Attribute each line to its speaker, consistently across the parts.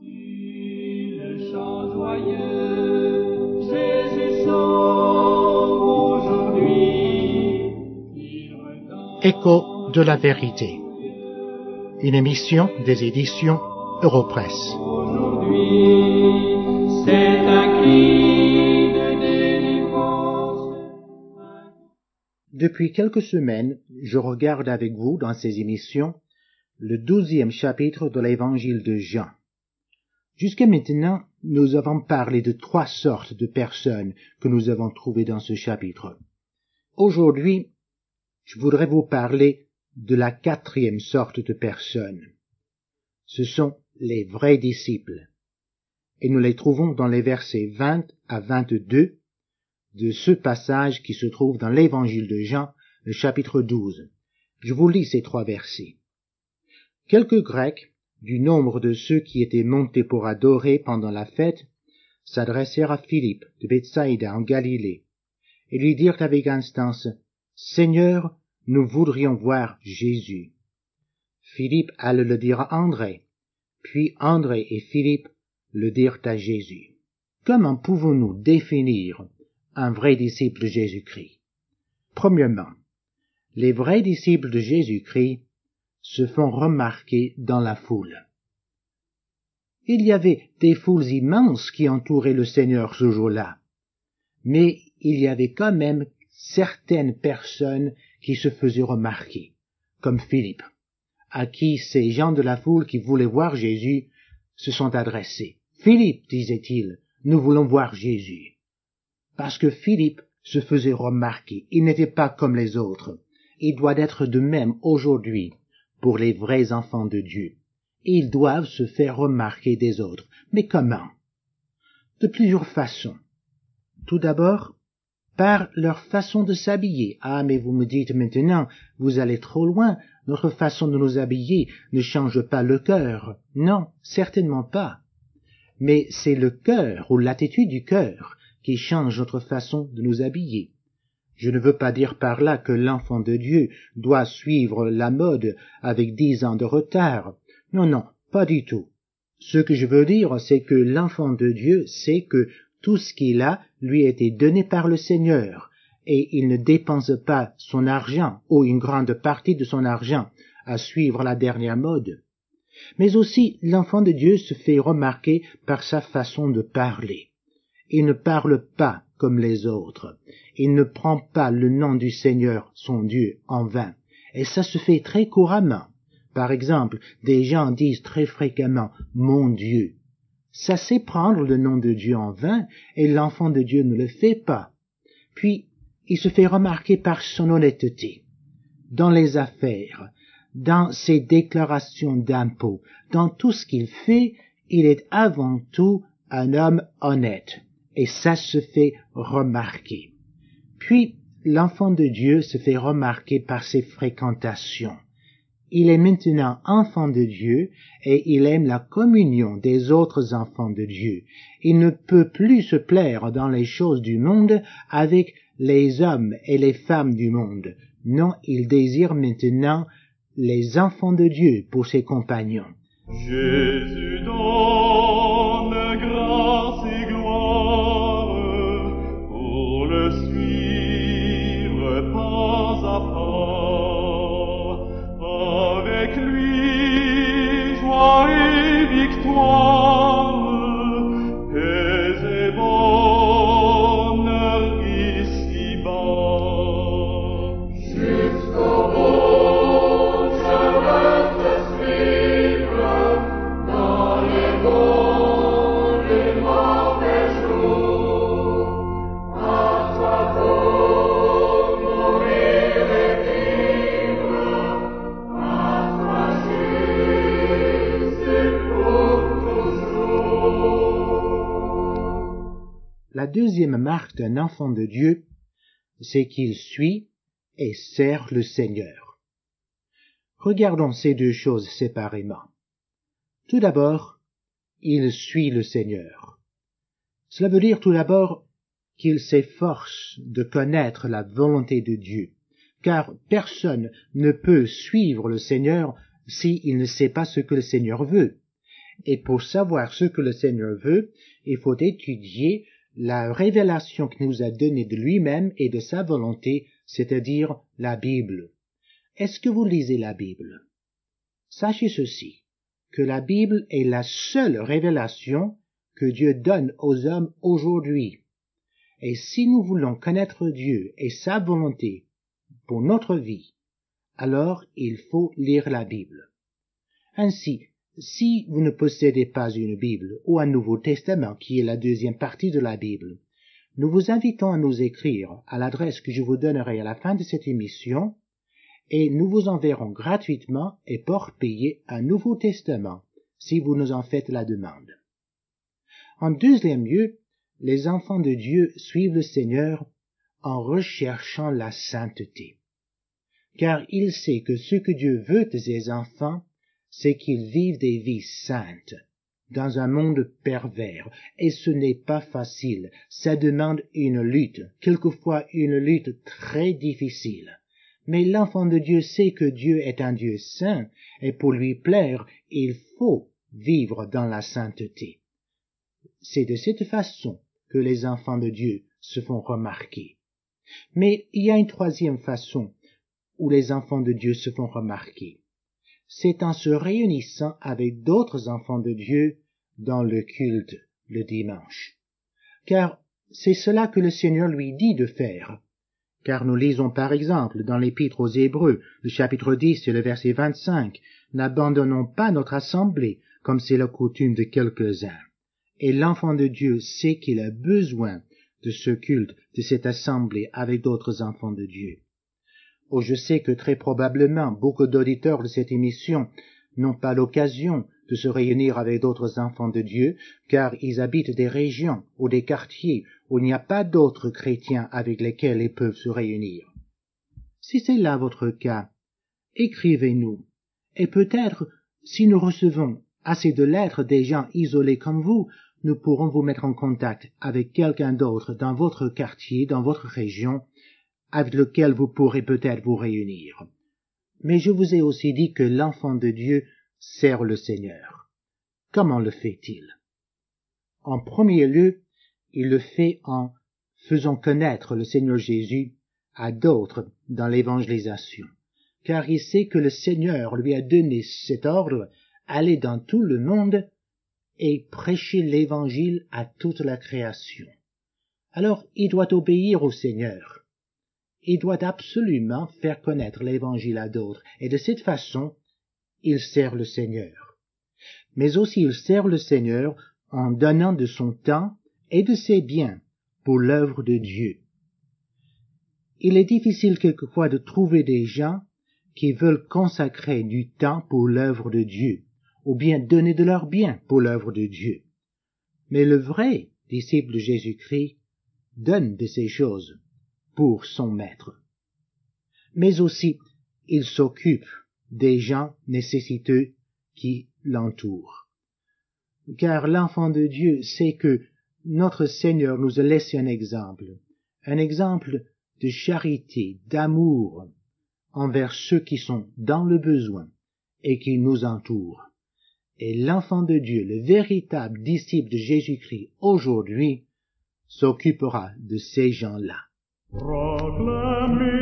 Speaker 1: Le chant joyeux, Jésus sort aujourd'hui. Il redonne
Speaker 2: Écho de la vérité. Une émission des éditions Europresse.
Speaker 1: aujourd'hui. C'est un cri de délivrance.
Speaker 2: Depuis quelques semaines, je regarde avec vous dans ces émissions le douzième chapitre de l'évangile de Jean. Jusqu'à maintenant, nous avons parlé de trois sortes de personnes que nous avons trouvées dans ce chapitre. Aujourd'hui, je voudrais vous parler de la quatrième sorte de personnes. Ce sont les vrais disciples. Et nous les trouvons dans les versets 20 à 22 de ce passage qui se trouve dans l'évangile de Jean, le chapitre 12. Je vous lis ces trois versets. Quelques Grecs, du nombre de ceux qui étaient montés pour adorer pendant la fête, s'adressèrent à Philippe de Bethsaïda en Galilée, et lui dirent avec instance, Seigneur, nous voudrions voir Jésus. Philippe alla le dire à André, puis André et Philippe le dirent à Jésus. Comment pouvons-nous définir un vrai disciple de Jésus-Christ? Premièrement, les vrais disciples de Jésus-Christ se font remarquer dans la foule. Il y avait des foules immenses qui entouraient le Seigneur ce jour-là, mais il y avait quand même certaines personnes qui se faisaient remarquer, comme Philippe, à qui ces gens de la foule qui voulaient voir Jésus se sont adressés. Philippe, disait-il, nous voulons voir Jésus. Parce que Philippe se faisait remarquer, il n'était pas comme les autres. Il doit être de même aujourd'hui pour les vrais enfants de Dieu. Ils doivent se faire remarquer des autres. Mais comment? De plusieurs façons. Tout d'abord, par leur façon de s'habiller. Ah, mais vous me dites maintenant, vous allez trop loin, notre façon de nous habiller ne change pas le cœur. Non, certainement pas. Mais c'est le cœur ou l'attitude du cœur qui change notre façon de nous habiller. Je ne veux pas dire par là que l'enfant de Dieu doit suivre la mode avec dix ans de retard. Non, non, pas du tout. Ce que je veux dire, c'est que l'enfant de Dieu sait que tout ce qu'il a lui a été donné par le Seigneur, et il ne dépense pas son argent ou une grande partie de son argent à suivre la dernière mode. Mais aussi l'enfant de Dieu se fait remarquer par sa façon de parler. Il ne parle pas comme les autres. Il ne prend pas le nom du Seigneur, son Dieu, en vain. Et ça se fait très couramment. Par exemple, des gens disent très fréquemment mon Dieu. Ça c'est prendre le nom de Dieu en vain, et l'enfant de Dieu ne le fait pas. Puis, il se fait remarquer par son honnêteté. Dans les affaires, dans ses déclarations d'impôts, dans tout ce qu'il fait, il est avant tout un homme honnête et ça se fait remarquer. Puis, l'enfant de Dieu se fait remarquer par ses fréquentations. Il est maintenant enfant de Dieu et il aime la communion des autres enfants de Dieu. Il ne peut plus se plaire dans les choses du monde avec les hommes et les femmes du monde. Non, il désire maintenant les enfants de Dieu pour ses compagnons. more. Deuxième marque d'un enfant de Dieu, c'est qu'il suit et sert le Seigneur. Regardons ces deux choses séparément. Tout d'abord, il suit le Seigneur. Cela veut dire tout d'abord qu'il s'efforce de connaître la volonté de Dieu, car personne ne peut suivre le Seigneur s'il ne sait pas ce que le Seigneur veut. Et pour savoir ce que le Seigneur veut, il faut étudier la révélation qu'il nous a donnée de lui-même et de sa volonté, c'est-à-dire la Bible. Est-ce que vous lisez la Bible? Sachez ceci, que la Bible est la seule révélation que Dieu donne aux hommes aujourd'hui. Et si nous voulons connaître Dieu et sa volonté pour notre vie, alors il faut lire la Bible. Ainsi, si vous ne possédez pas une Bible ou un Nouveau Testament qui est la deuxième partie de la Bible, nous vous invitons à nous écrire à l'adresse que je vous donnerai à la fin de cette émission et nous vous enverrons gratuitement et pour payer un Nouveau Testament si vous nous en faites la demande. En deuxième lieu, les enfants de Dieu suivent le Seigneur en recherchant la sainteté. Car il sait que ce que Dieu veut de ses enfants, c'est qu'ils vivent des vies saintes dans un monde pervers, et ce n'est pas facile, ça demande une lutte, quelquefois une lutte très difficile. Mais l'enfant de Dieu sait que Dieu est un Dieu saint, et pour lui plaire, il faut vivre dans la sainteté. C'est de cette façon que les enfants de Dieu se font remarquer. Mais il y a une troisième façon où les enfants de Dieu se font remarquer c'est en se réunissant avec d'autres enfants de Dieu dans le culte le dimanche. Car c'est cela que le Seigneur lui dit de faire. Car nous lisons par exemple dans l'épître aux Hébreux, le chapitre 10 et le verset 25, N'abandonnons pas notre assemblée, comme c'est la coutume de quelques-uns. Et l'enfant de Dieu sait qu'il a besoin de ce culte, de cette assemblée avec d'autres enfants de Dieu. Oh, je sais que très probablement beaucoup d'auditeurs de cette émission n'ont pas l'occasion de se réunir avec d'autres enfants de Dieu, car ils habitent des régions ou des quartiers où il n'y a pas d'autres chrétiens avec lesquels ils peuvent se réunir. Si c'est là votre cas, écrivez-nous, et peut-être, si nous recevons assez de lettres des gens isolés comme vous, nous pourrons vous mettre en contact avec quelqu'un d'autre dans votre quartier, dans votre région, avec lequel vous pourrez peut-être vous réunir. Mais je vous ai aussi dit que l'enfant de Dieu sert le Seigneur. Comment le fait-il? En premier lieu, il le fait en faisant connaître le Seigneur Jésus à d'autres dans l'évangélisation, car il sait que le Seigneur lui a donné cet ordre, aller dans tout le monde et prêcher l'évangile à toute la création. Alors il doit obéir au Seigneur il doit absolument faire connaître l'évangile à d'autres, et de cette façon, il sert le Seigneur. Mais aussi il sert le Seigneur en donnant de son temps et de ses biens pour l'œuvre de Dieu. Il est difficile quelquefois de trouver des gens qui veulent consacrer du temps pour l'œuvre de Dieu, ou bien donner de leurs biens pour l'œuvre de Dieu. Mais le vrai disciple de Jésus-Christ donne de ces choses pour son maître. Mais aussi, il s'occupe des gens nécessiteux qui l'entourent. Car l'enfant de Dieu sait que notre Seigneur nous a laissé un exemple, un exemple de charité, d'amour envers ceux qui sont dans le besoin et qui nous entourent. Et l'enfant de Dieu, le véritable disciple de Jésus-Christ aujourd'hui, s'occupera de ces gens-là. Proclaim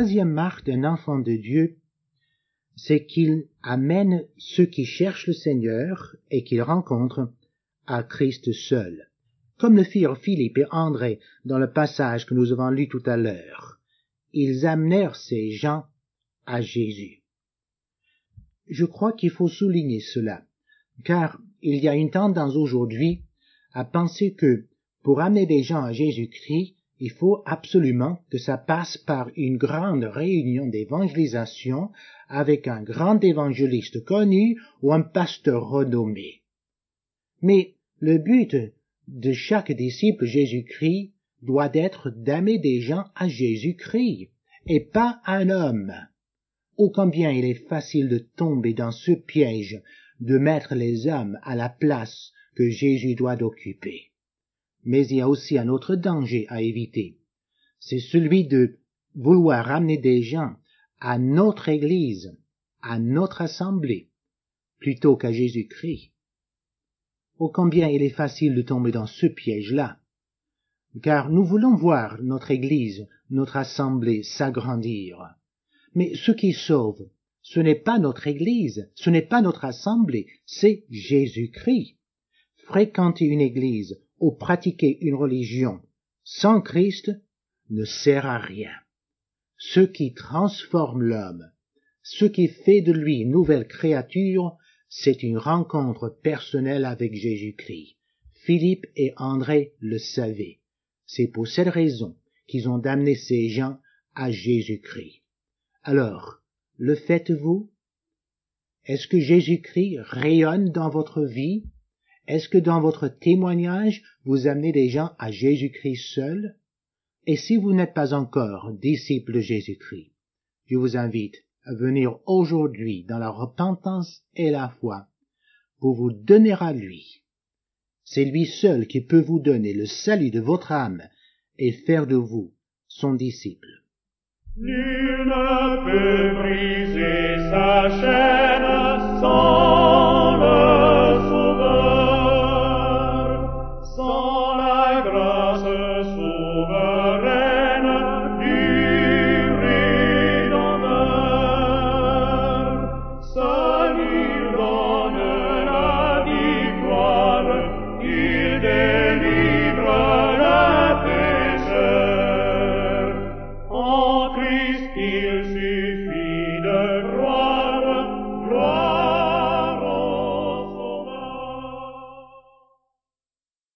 Speaker 2: troisième marque d'un enfant de Dieu, c'est qu'il amène ceux qui cherchent le Seigneur et qu'il rencontre à Christ seul. comme le firent Philippe et André dans le passage que nous avons lu tout à l'heure. Ils amenèrent ces gens à Jésus. Je crois qu'il faut souligner cela, car il y a une tendance aujourd'hui à penser que pour amener des gens à Jésus-Christ, il faut absolument que ça passe par une grande réunion d'évangélisation avec un grand évangéliste connu ou un pasteur renommé. Mais le but de chaque disciple Jésus-Christ doit être d'amener des gens à Jésus-Christ et pas un homme. Ô combien il est facile de tomber dans ce piège de mettre les hommes à la place que Jésus doit occuper. Mais il y a aussi un autre danger à éviter. C'est celui de vouloir ramener des gens à notre Église, à notre assemblée, plutôt qu'à Jésus-Christ. Oh combien il est facile de tomber dans ce piège-là. Car nous voulons voir notre Église, notre assemblée s'agrandir. Mais ce qui sauve, ce n'est pas notre Église, ce n'est pas notre assemblée, c'est Jésus-Christ. Fréquenter une Église pratiquer une religion sans Christ ne sert à rien. Ce qui transforme l'homme, ce qui fait de lui une nouvelle créature, c'est une rencontre personnelle avec Jésus-Christ. Philippe et André le savaient. C'est pour cette raison qu'ils ont amené ces gens à Jésus-Christ. Alors, le faites-vous? Est-ce que Jésus-Christ rayonne dans votre vie? Est-ce que dans votre témoignage, vous amenez des gens à Jésus-Christ seul? Et si vous n'êtes pas encore disciple de Jésus-Christ, je vous invite à venir aujourd'hui dans la repentance et la foi pour vous donner à lui. C'est lui seul qui peut vous donner le salut de votre âme et faire de vous son disciple.